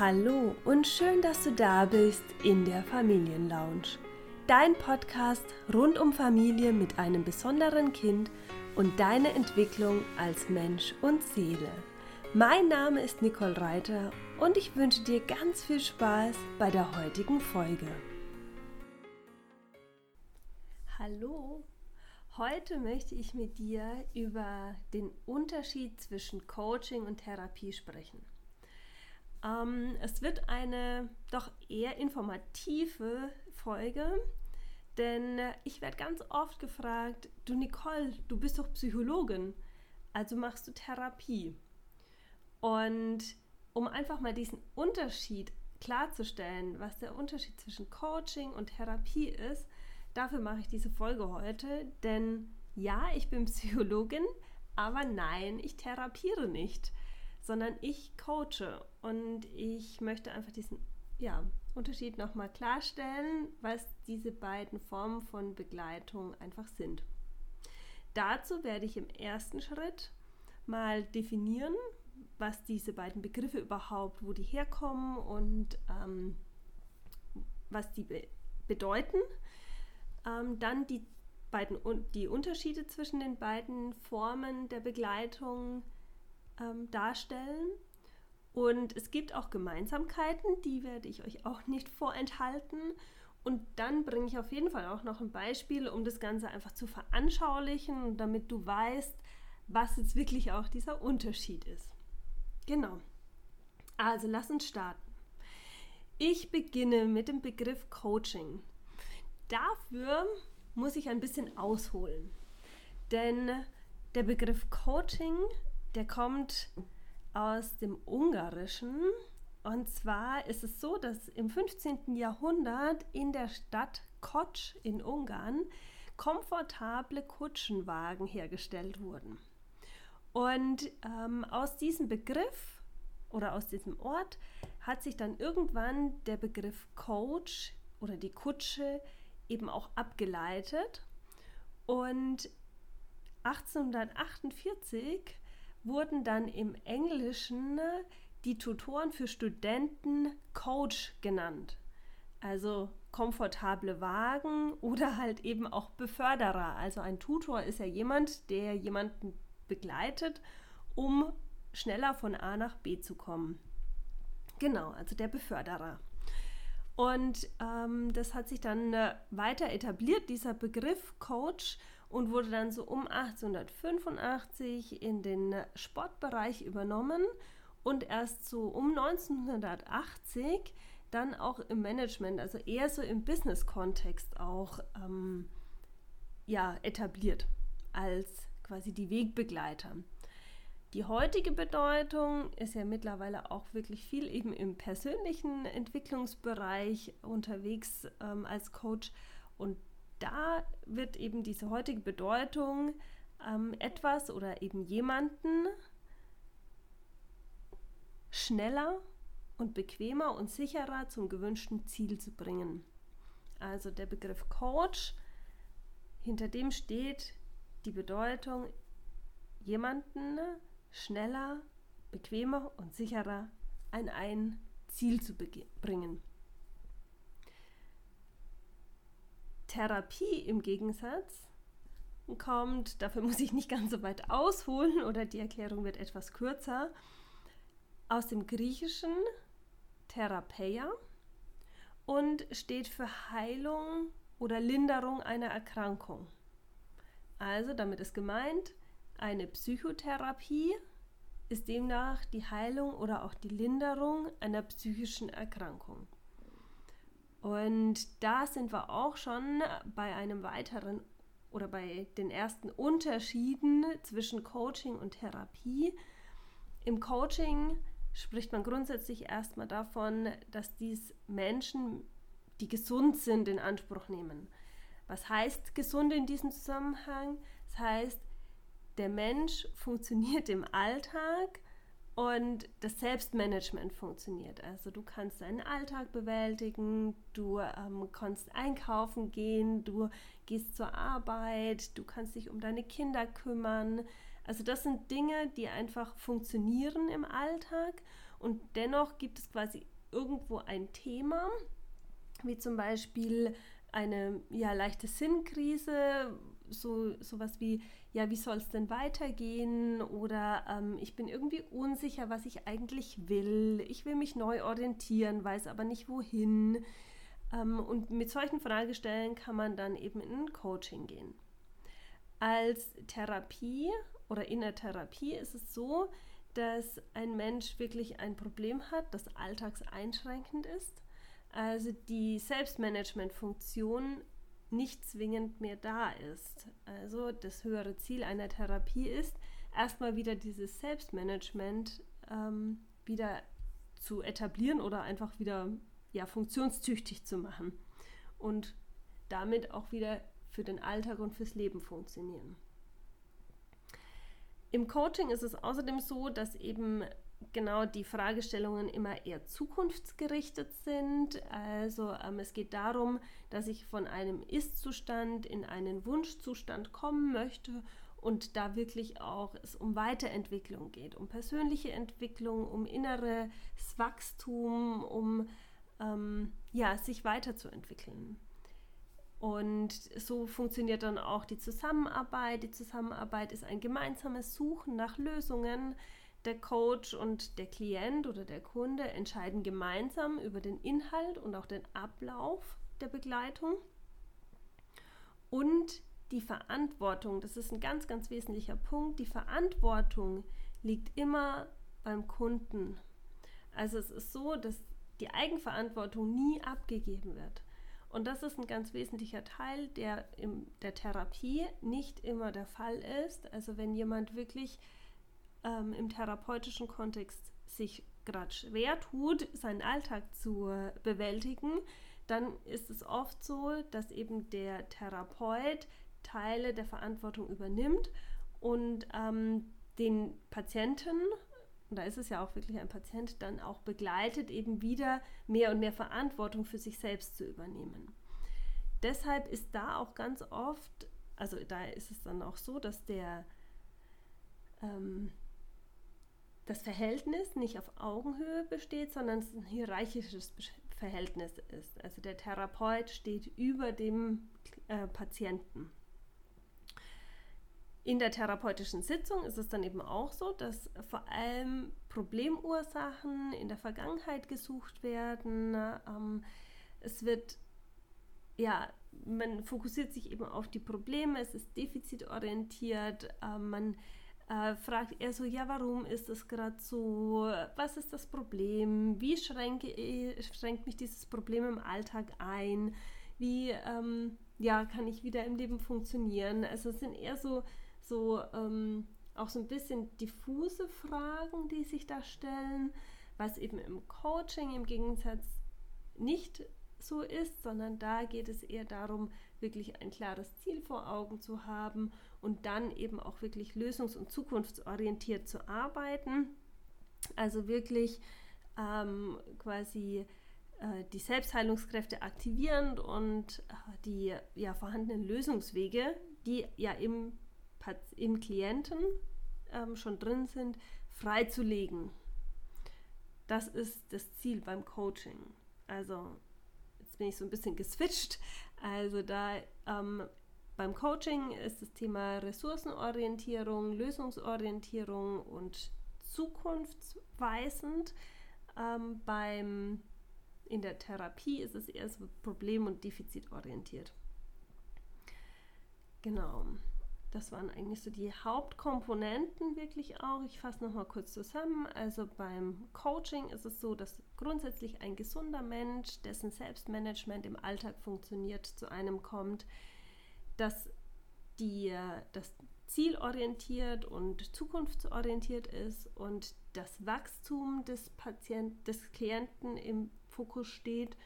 Hallo und schön, dass du da bist in der Familienlounge. Dein Podcast rund um Familie mit einem besonderen Kind und deine Entwicklung als Mensch und Seele. Mein Name ist Nicole Reiter und ich wünsche dir ganz viel Spaß bei der heutigen Folge. Hallo, heute möchte ich mit dir über den Unterschied zwischen Coaching und Therapie sprechen. Ähm, es wird eine doch eher informative Folge, denn ich werde ganz oft gefragt, du Nicole, du bist doch Psychologin, also machst du Therapie. Und um einfach mal diesen Unterschied klarzustellen, was der Unterschied zwischen Coaching und Therapie ist, dafür mache ich diese Folge heute, denn ja, ich bin Psychologin, aber nein, ich therapiere nicht sondern ich coache und ich möchte einfach diesen ja, Unterschied nochmal klarstellen, was diese beiden Formen von Begleitung einfach sind. Dazu werde ich im ersten Schritt mal definieren, was diese beiden Begriffe überhaupt, wo die herkommen und ähm, was die be bedeuten. Ähm, dann die beiden die Unterschiede zwischen den beiden Formen der Begleitung ähm, darstellen. Und es gibt auch Gemeinsamkeiten, die werde ich euch auch nicht vorenthalten. Und dann bringe ich auf jeden Fall auch noch ein Beispiel, um das Ganze einfach zu veranschaulichen, damit du weißt, was jetzt wirklich auch dieser Unterschied ist. Genau. Also lass uns starten. Ich beginne mit dem Begriff Coaching. Dafür muss ich ein bisschen ausholen. Denn der Begriff Coaching der kommt aus dem Ungarischen. Und zwar ist es so, dass im 15. Jahrhundert in der Stadt Kotsch in Ungarn komfortable Kutschenwagen hergestellt wurden. Und ähm, aus diesem Begriff oder aus diesem Ort hat sich dann irgendwann der Begriff Coach oder die Kutsche eben auch abgeleitet. Und 1848 wurden dann im Englischen die Tutoren für Studenten Coach genannt. Also komfortable Wagen oder halt eben auch Beförderer. Also ein Tutor ist ja jemand, der jemanden begleitet, um schneller von A nach B zu kommen. Genau, also der Beförderer. Und ähm, das hat sich dann äh, weiter etabliert, dieser Begriff Coach und wurde dann so um 1885 in den Sportbereich übernommen und erst so um 1980 dann auch im Management, also eher so im Business-Kontext auch ähm, ja, etabliert als quasi die Wegbegleiter. Die heutige Bedeutung ist ja mittlerweile auch wirklich viel eben im persönlichen Entwicklungsbereich unterwegs ähm, als Coach und da wird eben diese heutige Bedeutung ähm, etwas oder eben jemanden schneller und bequemer und sicherer zum gewünschten Ziel zu bringen. Also der Begriff Coach, hinter dem steht die Bedeutung, jemanden schneller, bequemer und sicherer an ein Ziel zu bringen. Therapie im Gegensatz kommt, dafür muss ich nicht ganz so weit ausholen oder die Erklärung wird etwas kürzer, aus dem Griechischen Therapeia und steht für Heilung oder Linderung einer Erkrankung. Also damit ist gemeint, eine Psychotherapie ist demnach die Heilung oder auch die Linderung einer psychischen Erkrankung. Und da sind wir auch schon bei einem weiteren oder bei den ersten Unterschieden zwischen Coaching und Therapie. Im Coaching spricht man grundsätzlich erstmal davon, dass dies Menschen, die gesund sind, in Anspruch nehmen. Was heißt gesund in diesem Zusammenhang? Das heißt, der Mensch funktioniert im Alltag und das Selbstmanagement funktioniert. Also du kannst deinen Alltag bewältigen, du ähm, kannst einkaufen gehen, du gehst zur Arbeit, du kannst dich um deine Kinder kümmern. Also das sind Dinge, die einfach funktionieren im Alltag und dennoch gibt es quasi irgendwo ein Thema, wie zum Beispiel eine ja, leichte Sinnkrise, so sowas wie, ja, wie soll es denn weitergehen? Oder ähm, ich bin irgendwie unsicher, was ich eigentlich will. Ich will mich neu orientieren, weiß aber nicht wohin. Ähm, und mit solchen Fragestellen kann man dann eben in Coaching gehen. Als Therapie oder in der Therapie ist es so, dass ein Mensch wirklich ein Problem hat, das alltagseinschränkend ist. Also die Selbstmanagement-Funktion nicht zwingend mehr da ist. Also das höhere Ziel einer Therapie ist, erstmal wieder dieses Selbstmanagement ähm, wieder zu etablieren oder einfach wieder ja, funktionstüchtig zu machen und damit auch wieder für den Alltag und fürs Leben funktionieren. Im Coaching ist es außerdem so, dass eben genau die Fragestellungen immer eher zukunftsgerichtet sind. Also ähm, es geht darum, dass ich von einem Ist-Zustand in einen Wunschzustand kommen möchte und da wirklich auch es um Weiterentwicklung geht, um persönliche Entwicklung, um inneres Wachstum, um ähm, ja, sich weiterzuentwickeln. Und so funktioniert dann auch die Zusammenarbeit. Die Zusammenarbeit ist ein gemeinsames Suchen nach Lösungen. Der Coach und der Klient oder der Kunde entscheiden gemeinsam über den Inhalt und auch den Ablauf der Begleitung. Und die Verantwortung, das ist ein ganz, ganz wesentlicher Punkt, die Verantwortung liegt immer beim Kunden. Also es ist so, dass die Eigenverantwortung nie abgegeben wird. Und das ist ein ganz wesentlicher Teil, der in der Therapie nicht immer der Fall ist. Also wenn jemand wirklich ähm, im therapeutischen Kontext sich gerade schwer tut, seinen Alltag zu bewältigen, dann ist es oft so, dass eben der Therapeut Teile der Verantwortung übernimmt und ähm, den Patienten und da ist es ja auch wirklich ein Patient, dann auch begleitet, eben wieder mehr und mehr Verantwortung für sich selbst zu übernehmen. Deshalb ist da auch ganz oft, also da ist es dann auch so, dass der ähm, das Verhältnis nicht auf Augenhöhe besteht, sondern es ein hierarchisches Verhältnis ist. Also der Therapeut steht über dem äh, Patienten. In der therapeutischen Sitzung ist es dann eben auch so, dass vor allem Problemursachen in der Vergangenheit gesucht werden. Ähm, es wird, ja, man fokussiert sich eben auf die Probleme, es ist defizitorientiert, äh, man äh, fragt eher so, ja, warum ist das gerade so? Was ist das Problem? Wie schränke, schränkt mich dieses Problem im Alltag ein? Wie ähm, ja, kann ich wieder im Leben funktionieren? Also es sind eher so so ähm, auch so ein bisschen diffuse Fragen, die sich da stellen, was eben im Coaching im Gegensatz nicht so ist, sondern da geht es eher darum, wirklich ein klares Ziel vor Augen zu haben und dann eben auch wirklich lösungs- und zukunftsorientiert zu arbeiten. Also wirklich ähm, quasi äh, die Selbstheilungskräfte aktivierend und äh, die ja, vorhandenen Lösungswege, die ja im im Klienten ähm, schon drin sind, freizulegen. Das ist das Ziel beim Coaching. Also, jetzt bin ich so ein bisschen geswitcht. Also, da ähm, beim Coaching ist das Thema Ressourcenorientierung, Lösungsorientierung und zukunftsweisend. Ähm, beim, in der Therapie ist es eher so problem- und defizitorientiert. Genau. Das waren eigentlich so die Hauptkomponenten wirklich auch. Ich fasse nochmal kurz zusammen. Also beim Coaching ist es so, dass grundsätzlich ein gesunder Mensch, dessen Selbstmanagement im Alltag funktioniert, zu einem kommt, dass die, das zielorientiert und zukunftsorientiert ist und das Wachstum des Patienten, des Klienten im Fokus steht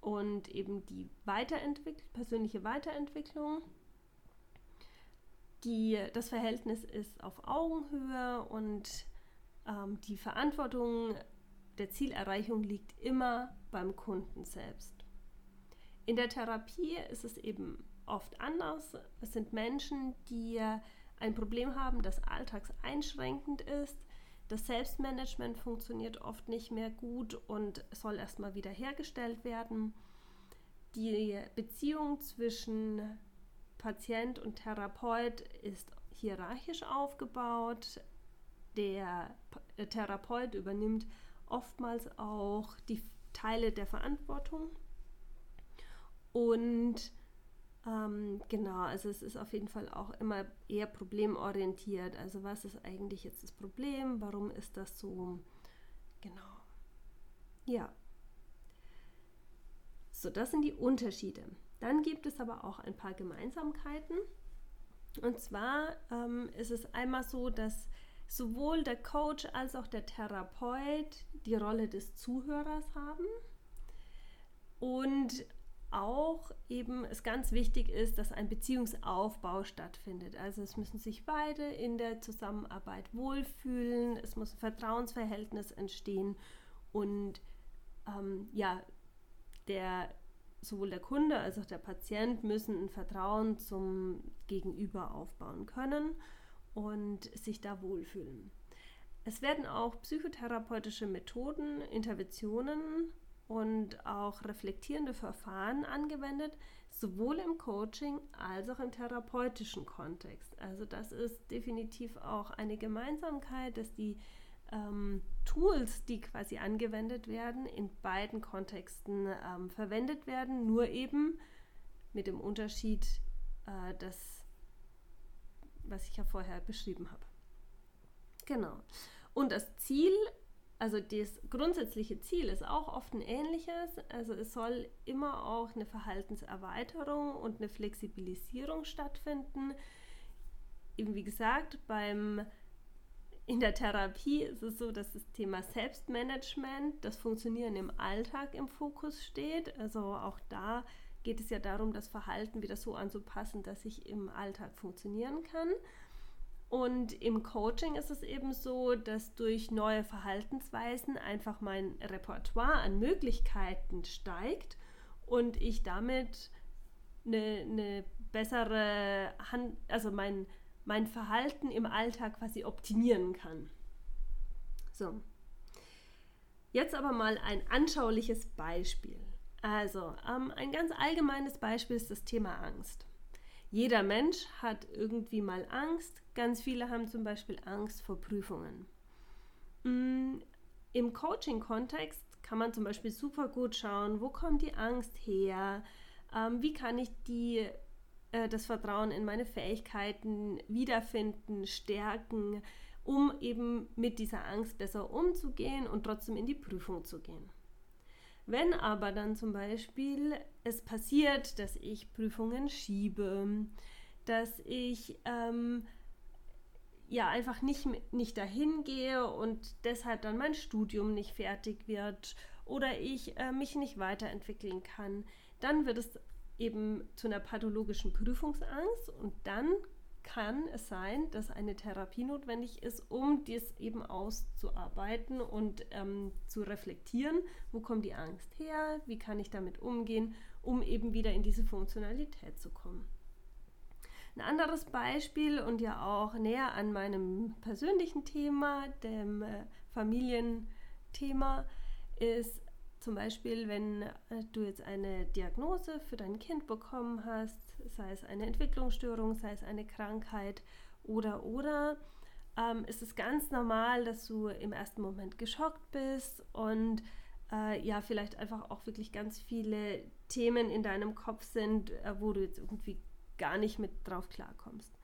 und eben die Weiterentwicklung, persönliche Weiterentwicklung die, das Verhältnis ist auf Augenhöhe und ähm, die Verantwortung der Zielerreichung liegt immer beim Kunden selbst. In der Therapie ist es eben oft anders. Es sind Menschen, die ein Problem haben, das alltagseinschränkend ist, Das Selbstmanagement funktioniert oft nicht mehr gut und soll erstmal wieder hergestellt werden. Die Beziehung zwischen Patient und Therapeut ist hierarchisch aufgebaut. Der Therapeut übernimmt oftmals auch die Teile der Verantwortung. Und ähm, genau, also es ist auf jeden Fall auch immer eher problemorientiert. Also was ist eigentlich jetzt das Problem? Warum ist das so? Genau. Ja. So, das sind die Unterschiede. Dann gibt es aber auch ein paar Gemeinsamkeiten. Und zwar ähm, ist es einmal so, dass sowohl der Coach als auch der Therapeut die Rolle des Zuhörers haben und auch eben es ganz wichtig ist, dass ein Beziehungsaufbau stattfindet. Also es müssen sich beide in der Zusammenarbeit wohlfühlen, es muss ein Vertrauensverhältnis entstehen und ähm, ja, der sowohl der Kunde als auch der Patient müssen ein Vertrauen zum Gegenüber aufbauen können und sich da wohlfühlen. Es werden auch psychotherapeutische Methoden, Interventionen und auch reflektierende Verfahren angewendet, sowohl im Coaching als auch im therapeutischen Kontext. Also das ist definitiv auch eine Gemeinsamkeit, dass die ähm, Tools, die quasi angewendet werden, in beiden Kontexten ähm, verwendet werden, nur eben mit dem Unterschied, äh, dass was ich ja vorher beschrieben habe. Genau. Und das Ziel, also das grundsätzliche Ziel ist auch oft ein ähnliches. Also es soll immer auch eine Verhaltenserweiterung und eine Flexibilisierung stattfinden. Eben wie gesagt, beim in der Therapie ist es so, dass das Thema Selbstmanagement, das Funktionieren im Alltag im Fokus steht. Also auch da geht es ja darum, das Verhalten wieder so anzupassen, dass ich im Alltag funktionieren kann. Und im Coaching ist es eben so, dass durch neue Verhaltensweisen einfach mein Repertoire an Möglichkeiten steigt und ich damit eine, eine bessere Hand, also mein, mein Verhalten im Alltag quasi optimieren kann. So. Jetzt aber mal ein anschauliches Beispiel. Also, ähm, ein ganz allgemeines Beispiel ist das Thema Angst. Jeder Mensch hat irgendwie mal Angst. Ganz viele haben zum Beispiel Angst vor Prüfungen. Mm, Im Coaching-Kontext kann man zum Beispiel super gut schauen, wo kommt die Angst her? Ähm, wie kann ich die, äh, das Vertrauen in meine Fähigkeiten wiederfinden, stärken, um eben mit dieser Angst besser umzugehen und trotzdem in die Prüfung zu gehen? Wenn aber dann zum Beispiel es passiert, dass ich Prüfungen schiebe, dass ich ähm, ja einfach nicht, nicht dahin gehe und deshalb dann mein Studium nicht fertig wird oder ich äh, mich nicht weiterentwickeln kann, dann wird es eben zu einer pathologischen Prüfungsangst und dann kann es sein, dass eine Therapie notwendig ist, um dies eben auszuarbeiten und ähm, zu reflektieren, wo kommt die Angst her, wie kann ich damit umgehen, um eben wieder in diese Funktionalität zu kommen. Ein anderes Beispiel und ja auch näher an meinem persönlichen Thema, dem äh, Familienthema, ist zum Beispiel, wenn äh, du jetzt eine Diagnose für dein Kind bekommen hast, sei es eine Entwicklungsstörung, sei es eine Krankheit oder oder, ähm, ist es ganz normal, dass du im ersten Moment geschockt bist und äh, ja, vielleicht einfach auch wirklich ganz viele Themen in deinem Kopf sind, äh, wo du jetzt irgendwie gar nicht mit drauf klarkommst.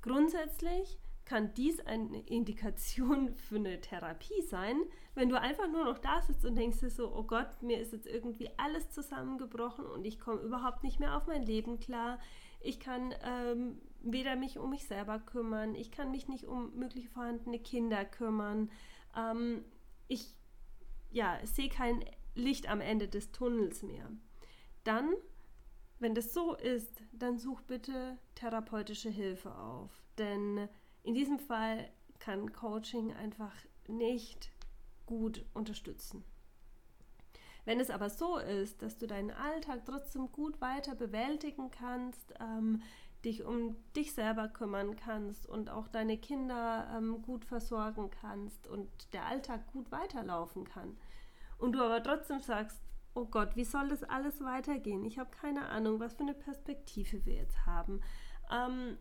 Grundsätzlich kann dies eine Indikation für eine Therapie sein, wenn du einfach nur noch da sitzt und denkst dir so, oh Gott, mir ist jetzt irgendwie alles zusammengebrochen und ich komme überhaupt nicht mehr auf mein Leben klar. Ich kann ähm, weder mich um mich selber kümmern, ich kann mich nicht um möglich vorhandene Kinder kümmern. Ähm, ich ja, sehe kein Licht am Ende des Tunnels mehr. Dann, wenn das so ist, dann such bitte therapeutische Hilfe auf. Denn in diesem Fall kann Coaching einfach nicht gut unterstützen. Wenn es aber so ist, dass du deinen Alltag trotzdem gut weiter bewältigen kannst, ähm, dich um dich selber kümmern kannst und auch deine Kinder ähm, gut versorgen kannst und der Alltag gut weiterlaufen kann. Und du aber trotzdem sagst, oh Gott, wie soll das alles weitergehen? Ich habe keine Ahnung, was für eine Perspektive wir jetzt haben. Ähm,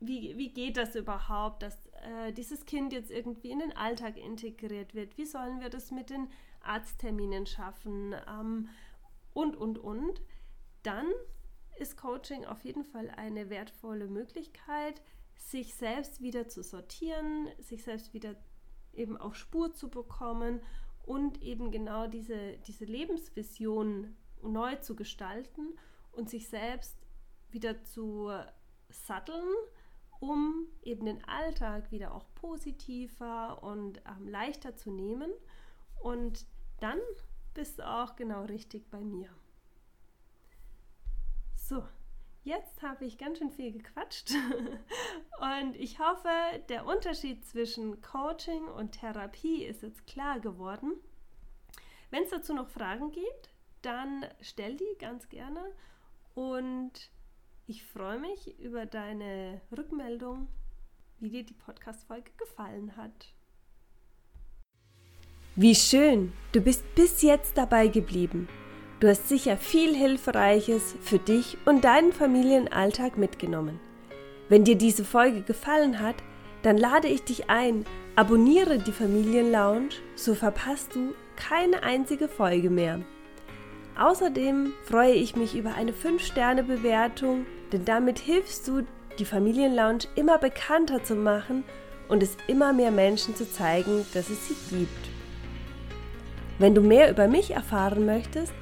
wie, wie geht das überhaupt, dass äh, dieses Kind jetzt irgendwie in den Alltag integriert wird? Wie sollen wir das mit den Arztterminen schaffen? Ähm, und, und, und. Dann ist Coaching auf jeden Fall eine wertvolle Möglichkeit, sich selbst wieder zu sortieren, sich selbst wieder eben auf Spur zu bekommen und eben genau diese, diese Lebensvision neu zu gestalten und sich selbst wieder zu satteln, um eben den Alltag wieder auch positiver und ähm, leichter zu nehmen. Und dann bist du auch genau richtig bei mir. So, jetzt habe ich ganz schön viel gequatscht und ich hoffe, der Unterschied zwischen Coaching und Therapie ist jetzt klar geworden. Wenn es dazu noch Fragen gibt, dann stell die ganz gerne und ich freue mich über deine Rückmeldung, wie dir die Podcast-Folge gefallen hat. Wie schön, du bist bis jetzt dabei geblieben. Du hast sicher viel Hilfreiches für dich und deinen Familienalltag mitgenommen. Wenn dir diese Folge gefallen hat, dann lade ich dich ein, abonniere die Familienlounge, so verpasst du keine einzige Folge mehr. Außerdem freue ich mich über eine 5-Sterne-Bewertung, denn damit hilfst du, die Familienlounge immer bekannter zu machen und es immer mehr Menschen zu zeigen, dass es sie gibt. Wenn du mehr über mich erfahren möchtest,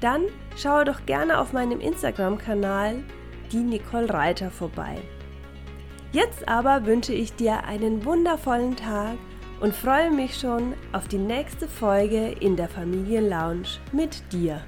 dann schaue doch gerne auf meinem Instagram-Kanal die Nicole Reiter vorbei. Jetzt aber wünsche ich dir einen wundervollen Tag und freue mich schon auf die nächste Folge in der Familienlounge mit dir.